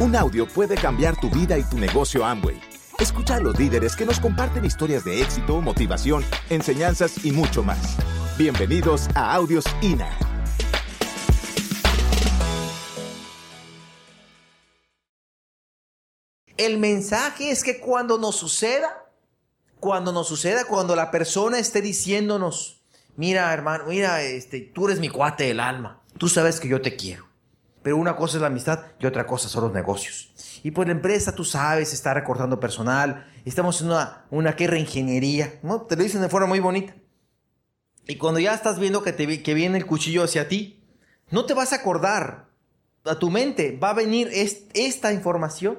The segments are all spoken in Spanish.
Un audio puede cambiar tu vida y tu negocio Amway. Escucha a los líderes que nos comparten historias de éxito, motivación, enseñanzas y mucho más. Bienvenidos a Audios INA. El mensaje es que cuando nos suceda, cuando nos suceda, cuando la persona esté diciéndonos, mira hermano, mira, este, tú eres mi cuate del alma, tú sabes que yo te quiero. Pero una cosa es la amistad y otra cosa son los negocios. Y pues la empresa, tú sabes, está recortando personal, estamos en una, una guerra ingeniería, ¿no? Te lo dicen de forma muy bonita. Y cuando ya estás viendo que, te, que viene el cuchillo hacia ti, no te vas a acordar. A tu mente va a venir esta información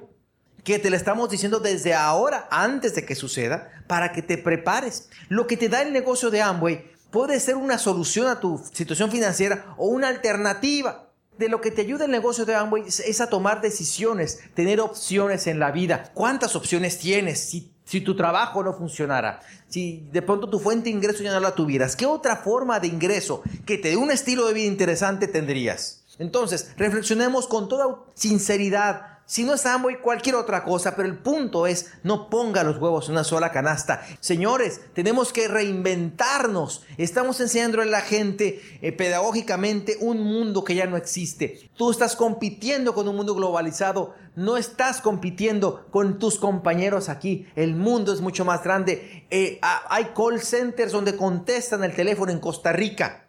que te la estamos diciendo desde ahora, antes de que suceda, para que te prepares. Lo que te da el negocio de Amway puede ser una solución a tu situación financiera o una alternativa. De lo que te ayuda el negocio de Amway es a tomar decisiones, tener opciones en la vida. ¿Cuántas opciones tienes? Si, si tu trabajo no funcionara, si de pronto tu fuente de ingreso ya no la tuvieras, ¿qué otra forma de ingreso que te dé un estilo de vida interesante tendrías? Entonces, reflexionemos con toda sinceridad si no es Amway, cualquier otra cosa, pero el punto es no ponga los huevos en una sola canasta. Señores, tenemos que reinventarnos. Estamos enseñando a la gente eh, pedagógicamente un mundo que ya no existe. Tú estás compitiendo con un mundo globalizado, no estás compitiendo con tus compañeros aquí. El mundo es mucho más grande. Eh, hay call centers donde contestan el teléfono en Costa Rica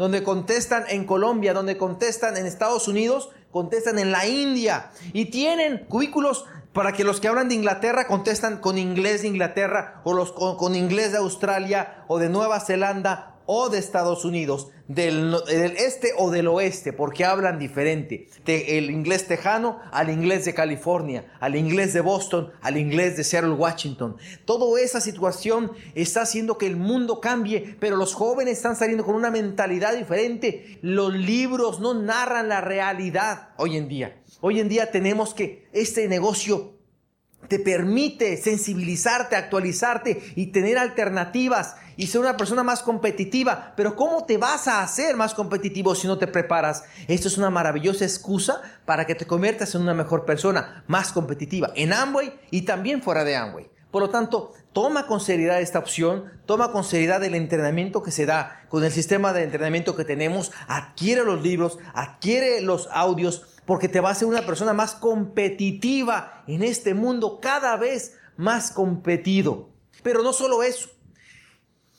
donde contestan en Colombia, donde contestan en Estados Unidos, contestan en la India y tienen cubículos para que los que hablan de Inglaterra contestan con inglés de Inglaterra o los con, inglés de Australia o de Nueva Zelanda o de Estados Unidos, del, este o del oeste, porque hablan diferente. De el inglés tejano al inglés de California, al inglés de Boston, al inglés de Seattle, Washington. Toda esa situación está haciendo que el mundo cambie, pero los jóvenes están saliendo con una mentalidad diferente. Los libros no narran la realidad hoy en día. Hoy en día tenemos que este negocio te permite sensibilizarte, actualizarte y tener alternativas y ser una persona más competitiva. Pero ¿cómo te vas a hacer más competitivo si no te preparas? Esto es una maravillosa excusa para que te conviertas en una mejor persona, más competitiva, en Amway y también fuera de Amway. Por lo tanto, toma con seriedad esta opción, toma con seriedad el entrenamiento que se da con el sistema de entrenamiento que tenemos, adquiere los libros, adquiere los audios, porque te va a hacer una persona más competitiva en este mundo, cada vez más competido. Pero no solo eso.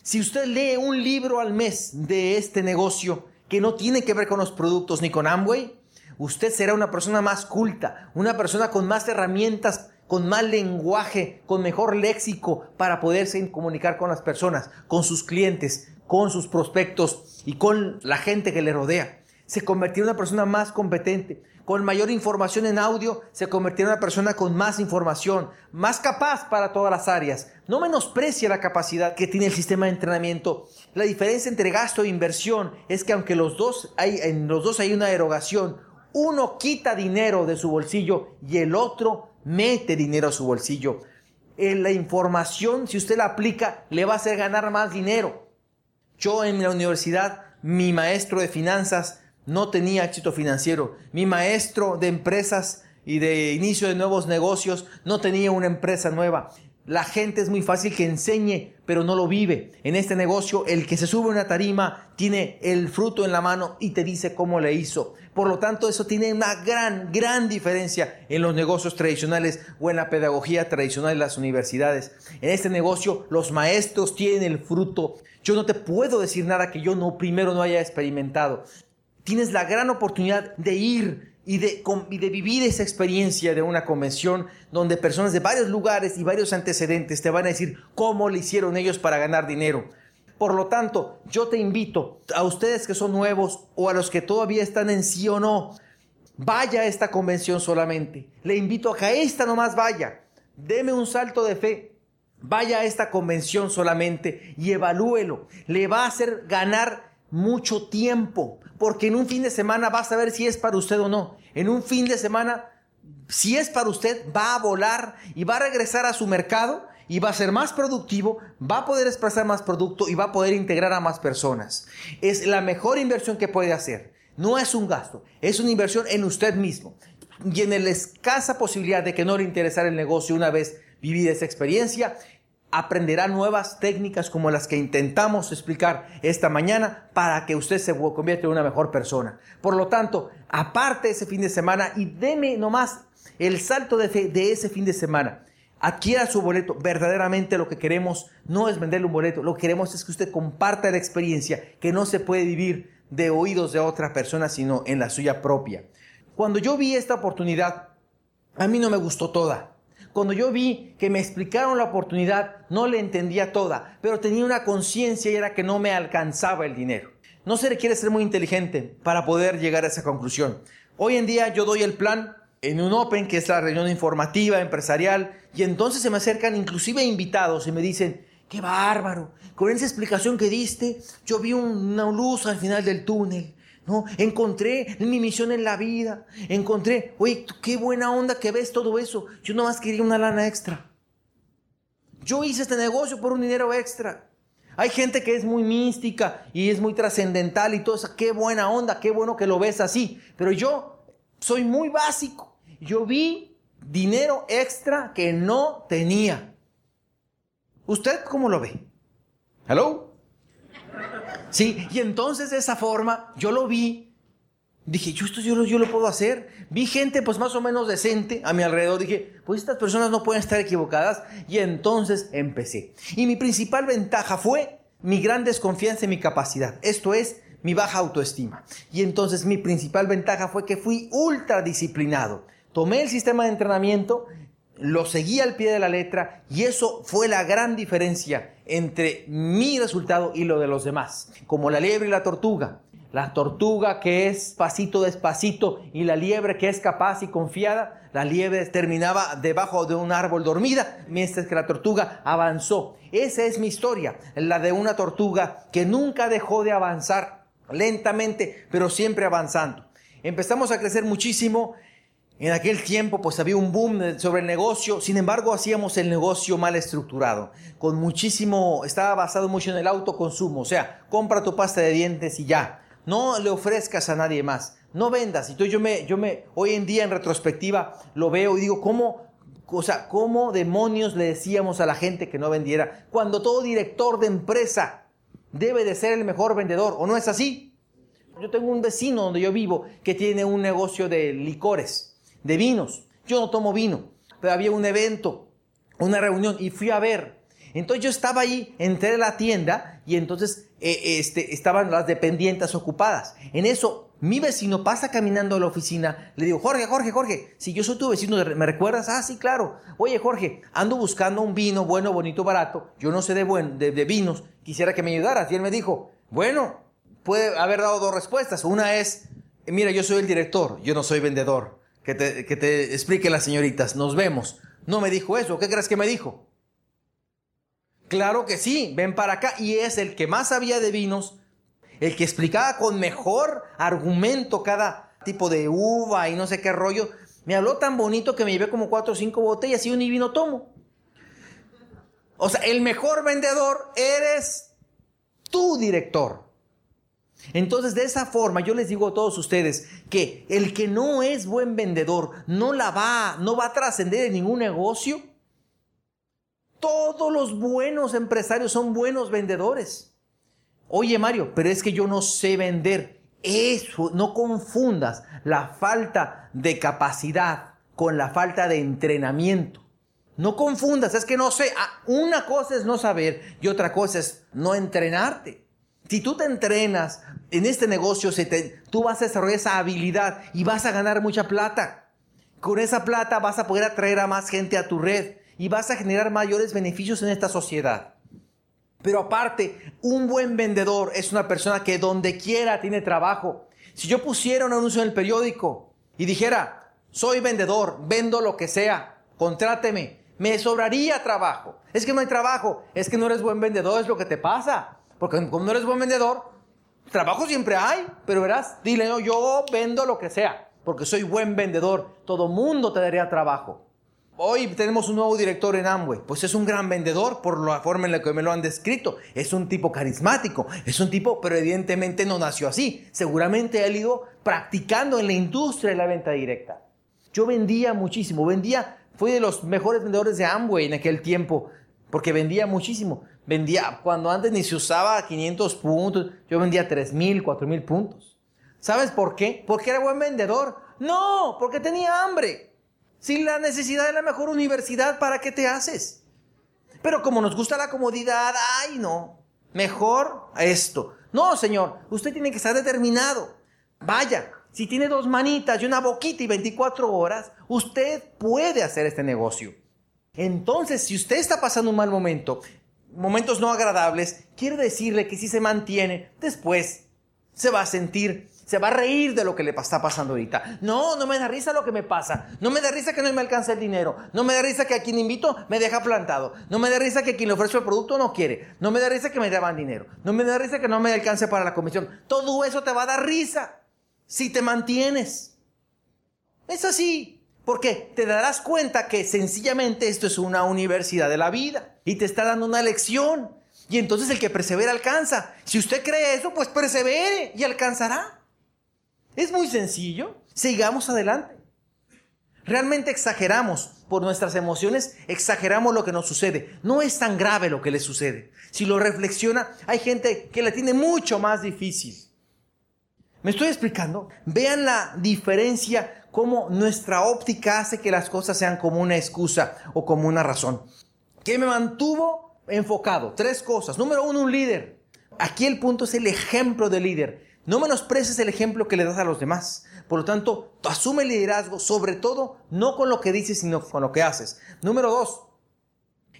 Si usted lee un libro al mes de este negocio que no tiene que ver con los productos ni con Amway, usted será una persona más culta, una persona con más herramientas, con más lenguaje, con mejor léxico para poderse comunicar con las personas, con sus clientes, con sus prospectos y con la gente que le rodea. Se convertirá en una persona más competente, con mayor información en audio, se convertirá en una persona con más información, más capaz para todas las áreas. No menosprecia la capacidad que tiene el sistema de entrenamiento. La diferencia entre gasto e inversión es que aunque los dos hay, en los dos hay una erogación, uno quita dinero de su bolsillo y el otro mete dinero a su bolsillo. En la información, si usted la aplica, le va a hacer ganar más dinero. Yo en la universidad, mi maestro de finanzas no tenía éxito financiero. Mi maestro de empresas y de inicio de nuevos negocios no tenía una empresa nueva. La gente es muy fácil que enseñe, pero no lo vive. En este negocio, el que se sube a una tarima tiene el fruto en la mano y te dice cómo le hizo. Por lo tanto, eso tiene una gran, gran diferencia en los negocios tradicionales o en la pedagogía tradicional de las universidades. En este negocio, los maestros tienen el fruto. Yo no te puedo decir nada que yo no primero no haya experimentado tienes la gran oportunidad de ir y de, vivir esa experiencia de una convención donde personas de varios lugares y varios antecedentes te van a decir cómo le hicieron ellos para ganar dinero. Por lo tanto, yo te invito a ustedes que son nuevos o a los que todavía están en sí o no, vaya a esta convención solamente. Le invito a que a esta nomás vaya. Deme un salto de fe. Vaya a esta convención solamente y evalúelo. Le va a hacer ganar mucho tiempo, porque en un fin de semana vas a ver si es para usted o no. En un fin de semana, si es para usted, va a volar y va a regresar a su mercado y va a ser más productivo, va a poder expresar más producto y va a poder integrar a más personas. Es la mejor inversión que puede hacer. No es un gasto, es una inversión en usted mismo. y en la escasa posibilidad de que no le interesara el negocio una vez vivida esa experiencia, aprenderá nuevas técnicas como las que intentamos explicar esta mañana para que usted se convierta en una mejor persona. Por lo tanto, aparte ese fin de semana y deme nomás el salto de fe de ese fin de semana. Adquiera su boleto. Verdaderamente lo que queremos no es venderle un boleto. Lo que queremos es que usted comparta la experiencia que no se puede vivir de oídos de otra persona, sino en la suya propia. Cuando yo vi esta oportunidad, a mí no me gustó toda. Cuando yo vi que me explicaron la oportunidad, no le entendía toda, pero tenía una conciencia y era que no me alcanzaba el dinero. No se requiere ser muy inteligente para poder llegar a esa conclusión. Hoy en día yo doy el plan en un Open, que es la reunión informativa, empresarial, y entonces se me acercan inclusive invitados y me dicen, qué bárbaro, con esa explicación que diste, yo vi una luz al final del túnel. No, encontré mi misión en la vida. Encontré, oye, qué buena onda que ves todo eso. Yo nomás quería una lana extra. Yo hice este negocio por un dinero extra. Hay gente que es muy mística y es muy trascendental y todo eso. Qué buena onda, qué bueno que lo ves así. Pero yo soy muy básico. Yo vi dinero extra que no tenía. ¿Usted cómo lo ve? ¿Hello? Sí, y entonces de esa forma yo lo vi. Dije, yo esto yo lo, yo lo puedo hacer. Vi gente pues más o menos decente a mi alrededor. Dije, pues estas personas no pueden estar equivocadas. Y entonces empecé. Y mi principal ventaja fue mi gran desconfianza en mi capacidad. Esto es mi baja autoestima. Y entonces mi principal ventaja fue que fui ultra disciplinado. Tomé el sistema de entrenamiento lo seguí al pie de la letra y eso fue la gran diferencia entre mi resultado y lo de los demás. Como la liebre y la tortuga. La tortuga que es pasito despacito y la liebre que es capaz y confiada. La liebre terminaba debajo de un árbol dormida, mientras que la tortuga avanzó. Esa es mi historia, la de una tortuga que nunca dejó de avanzar lentamente, pero siempre avanzando. Empezamos a crecer muchísimo en aquel tiempo pues había un boom sobre el negocio, sin embargo hacíamos el negocio mal estructurado, con muchísimo, estaba basado mucho en el autoconsumo, o sea, compra tu pasta de dientes y ya, no le ofrezcas a nadie más, no vendas. Entonces yo me, yo me, hoy en día en retrospectiva lo veo y digo, ¿cómo, o sea, cómo demonios le decíamos a la gente que no vendiera? Cuando todo director de empresa debe de ser el mejor vendedor, ¿o no es así? Yo tengo un vecino donde yo vivo que tiene un negocio de licores de vinos. Yo no tomo vino, pero había un evento, una reunión y fui a ver. Entonces yo estaba ahí, entré a la tienda y entonces eh, este, estaban las dependientes ocupadas. En eso, mi vecino pasa caminando a la oficina. Le digo, Jorge, Jorge, Jorge, si yo soy tu vecino, ¿me recuerdas? Ah, sí, claro. Oye, Jorge, ando buscando un vino bueno, bonito, barato. Yo no sé de, buen, de, de vinos. Quisiera que me ayudaras. Y él me dijo, bueno, puede haber dado dos respuestas. Una es, mira, yo soy el director, yo no soy vendedor que te, que te explique las señoritas, nos vemos. No me dijo eso, ¿qué crees que me dijo? Claro que sí, ven para acá. Y es el que más sabía de vinos, el que explicaba con mejor argumento cada tipo de uva y no sé qué rollo. Me habló tan bonito que me llevé como cuatro o cinco botellas y un vino tomo. O sea, el mejor vendedor eres tú, director. Entonces, de esa forma, yo les digo a todos ustedes que el que no es buen vendedor no la va, no va a trascender en ningún negocio. Todos los buenos empresarios son buenos vendedores. Oye, Mario, pero es que yo no sé vender. Eso, no confundas la falta de capacidad con la falta de entrenamiento. No confundas, es que no sé. Ah, una cosa es no saber y otra cosa es no entrenarte. Si tú te entrenas en este negocio, tú vas a desarrollar esa habilidad y vas a ganar mucha plata. Con esa plata vas a poder atraer a más gente a tu red y vas a generar mayores beneficios en esta sociedad. Pero aparte, un buen vendedor es una persona que donde quiera tiene trabajo. Si yo pusiera un anuncio en el periódico y dijera, soy vendedor, vendo lo que sea, contráteme, me sobraría trabajo. Es que no hay trabajo, es que no eres buen vendedor, es lo que te pasa. Porque como no eres buen vendedor, trabajo siempre hay, pero verás, dile, no, yo vendo lo que sea, porque soy buen vendedor, todo mundo te daría trabajo. Hoy tenemos un nuevo director en Amway, pues es un gran vendedor por la forma en la que me lo han descrito. Es un tipo carismático, es un tipo, pero evidentemente no nació así. Seguramente ha ido practicando en la industria de la venta directa. Yo vendía muchísimo, vendía, fui de los mejores vendedores de Amway en aquel tiempo, porque vendía muchísimo. Vendía, cuando antes ni se usaba 500 puntos, yo vendía 3.000, 4.000 puntos. ¿Sabes por qué? Porque era buen vendedor. No, porque tenía hambre. Sin la necesidad de la mejor universidad, ¿para qué te haces? Pero como nos gusta la comodidad, ay no, mejor esto. No, señor, usted tiene que estar determinado. Vaya, si tiene dos manitas y una boquita y 24 horas, usted puede hacer este negocio. Entonces, si usted está pasando un mal momento, momentos no agradables, quiere decirle que si se mantiene, después se va a sentir, se va a reír de lo que le está pasando ahorita. No, no me da risa lo que me pasa. No me da risa que no me alcance el dinero. No me da risa que a quien invito me deja plantado. No me da risa que quien le ofrezco el producto no quiere. No me da risa que me deban dinero. No me da risa que no me alcance para la comisión. Todo eso te va a dar risa si te mantienes. Es así. Porque te darás cuenta que sencillamente esto es una universidad de la vida y te está dando una lección. Y entonces el que persevera alcanza. Si usted cree eso, pues persevere y alcanzará. Es muy sencillo. Sigamos adelante. Realmente exageramos por nuestras emociones, exageramos lo que nos sucede. No es tan grave lo que le sucede. Si lo reflexiona, hay gente que la tiene mucho más difícil. ¿Me estoy explicando? Vean la diferencia cómo nuestra óptica hace que las cosas sean como una excusa o como una razón. ¿Qué me mantuvo enfocado? Tres cosas. Número uno, un líder. Aquí el punto es el ejemplo de líder. No menosprecies el ejemplo que le das a los demás. Por lo tanto, asume el liderazgo, sobre todo no con lo que dices, sino con lo que haces. Número dos,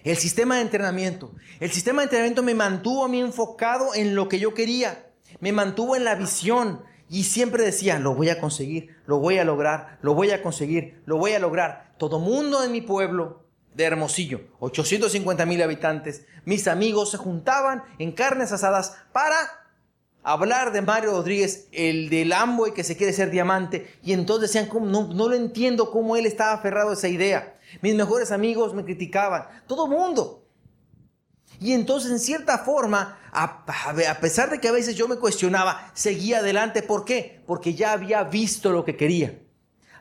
el sistema de entrenamiento. El sistema de entrenamiento me mantuvo a mí enfocado en lo que yo quería. Me mantuvo en la visión. Y siempre decía, lo voy a conseguir, lo voy a lograr, lo voy a conseguir, lo voy a lograr. Todo mundo en mi pueblo de Hermosillo, 850 mil habitantes, mis amigos se juntaban en carnes asadas para hablar de Mario Rodríguez, el del Amboy que se quiere ser diamante, y entonces decían, no, no lo entiendo cómo él estaba aferrado a esa idea. Mis mejores amigos me criticaban, todo mundo. Y entonces, en cierta forma, a, pesar de que a veces yo me cuestionaba, seguía adelante. ¿Por qué? Porque ya había visto lo que quería.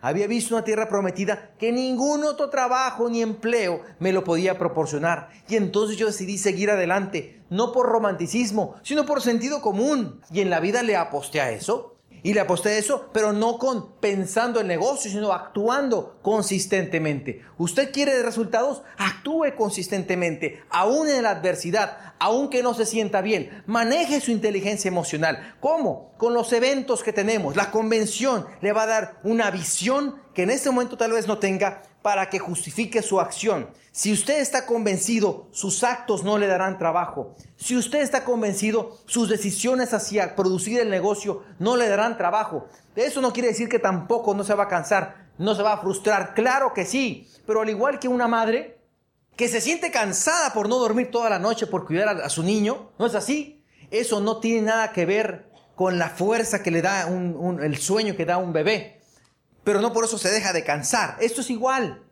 Había visto una tierra prometida que ningún otro trabajo ni empleo me lo podía proporcionar. Y entonces yo decidí seguir adelante, no por romanticismo, sino por sentido común. Y en la vida le aposté a eso. Y le aposté eso, pero no con pensando en negocio, sino actuando consistentemente. Usted quiere resultados, actúe consistentemente, aún en la adversidad, aunque no se sienta bien. Maneje su inteligencia emocional. ¿Cómo? Con los eventos que tenemos. La convención le va a dar una visión que en este momento tal vez no tenga para que justifique su acción. Si usted está convencido, sus actos no le darán trabajo. Si usted está convencido, sus decisiones hacia producir el negocio no le darán trabajo. Eso no quiere decir que tampoco no se va a cansar, no se va a frustrar. Claro que sí, pero al igual que una madre que se siente cansada por no dormir toda la noche por cuidar a, su niño, ¿no es así? Eso no tiene nada que ver con la fuerza que le da el sueño que da un bebé pero no por eso se deja de cansar. Esto es igual.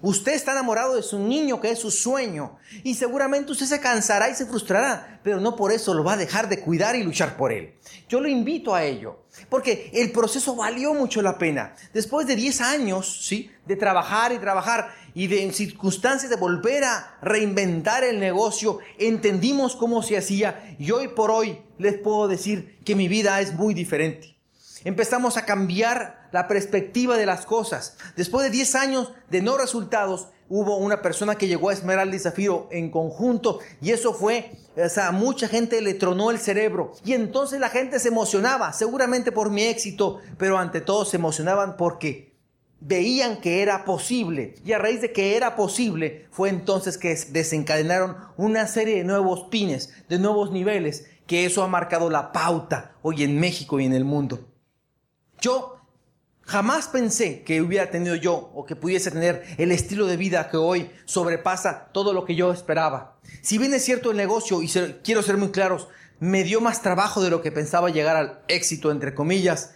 Usted está enamorado de su niño que es su sueño y seguramente usted se cansará y se frustrará, pero no por eso lo va a dejar de cuidar y luchar por él. Yo lo invito a ello, porque el proceso valió mucho la pena. Después de 10 años, ¿sí? De trabajar y trabajar y de en circunstancias de volver a reinventar el negocio, entendimos cómo se hacía y hoy por hoy les puedo decir que mi vida es muy diferente. Empezamos a cambiar la perspectiva de las cosas. Después de 10 años de no resultados, hubo una persona que llegó a Esmeralda y Zafiro en conjunto y eso fue, o sea, mucha gente le tronó el cerebro y entonces la gente se emocionaba, seguramente por mi éxito, pero ante todo se emocionaban porque veían que era posible y a raíz de que era posible fue entonces que desencadenaron una serie de nuevos pines, de nuevos niveles, que eso ha marcado la pauta hoy en México y en el mundo. Yo jamás pensé que hubiera tenido yo o que pudiese tener el estilo de vida que hoy sobrepasa todo lo que yo esperaba. Si bien es cierto el negocio, y quiero ser muy claros, me dio más trabajo de lo que pensaba llegar al éxito, entre comillas,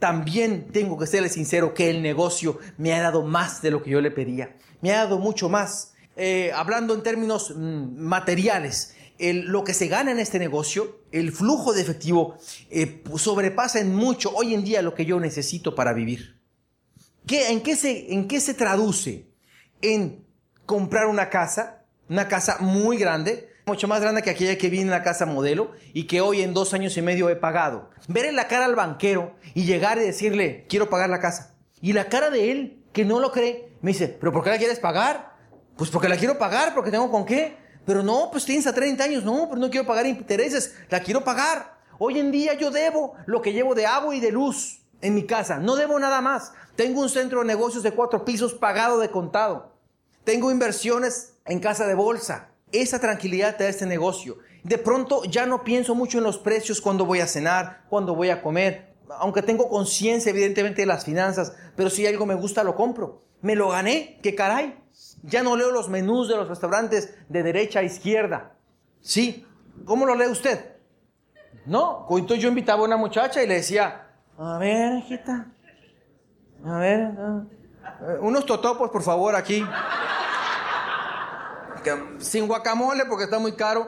también tengo que serle sincero que el negocio me ha dado más de lo que yo le pedía. Me ha dado mucho más. Eh, hablando en términos mm, materiales, lo que se gana en este negocio, el flujo de efectivo, eh, sobrepasa en mucho hoy en día lo que yo necesito para vivir. ¿Qué, en, qué se, ¿En qué se traduce? En comprar una casa, una casa muy grande, mucho más grande que aquella que vi en la casa modelo y que hoy en dos años y medio he pagado. Ver en la cara al banquero y llegar y decirle, quiero pagar la casa. Y la cara de él, que no lo cree, me dice, ¿pero por qué la quieres pagar? Pues porque la quiero pagar, porque tengo con qué. Pero no, pues tienes a 30 años, no, pero no quiero pagar intereses, la quiero pagar. Hoy en día yo debo lo que llevo de agua y de luz en mi casa, no debo nada más. Tengo un centro de negocios de cuatro pisos pagado de contado. Tengo inversiones en casa de bolsa. Esa tranquilidad te da este negocio. De pronto ya no pienso mucho en los precios cuando voy a cenar, cuando voy a comer. Aunque tengo conciencia evidentemente de las finanzas, pero si algo me gusta lo compro. Me lo gané, qué caray. Ya no leo los menús de los restaurantes de derecha a izquierda. ¿Sí? ¿Cómo lo lee usted? No, entonces yo invitaba a una muchacha y le decía, a ver, hijita, a ver, eh, unos totopos, por favor, aquí sin guacamole porque está muy caro.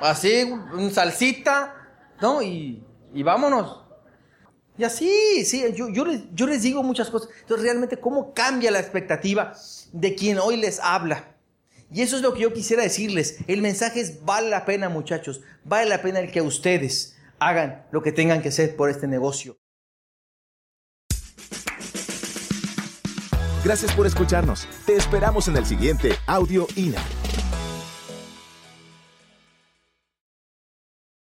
Así, un salsita, ¿no? Y, vámonos. Y así, sí, yo, yo, les, yo les digo muchas cosas. Entonces, realmente, ¿cómo cambia la expectativa de quien hoy les habla? Y eso es lo que yo quisiera decirles. El mensaje es, vale la pena, muchachos. Vale la pena el que ustedes hagan lo que tengan que hacer por este negocio. Gracias por escucharnos. Te esperamos en el siguiente Audio INA.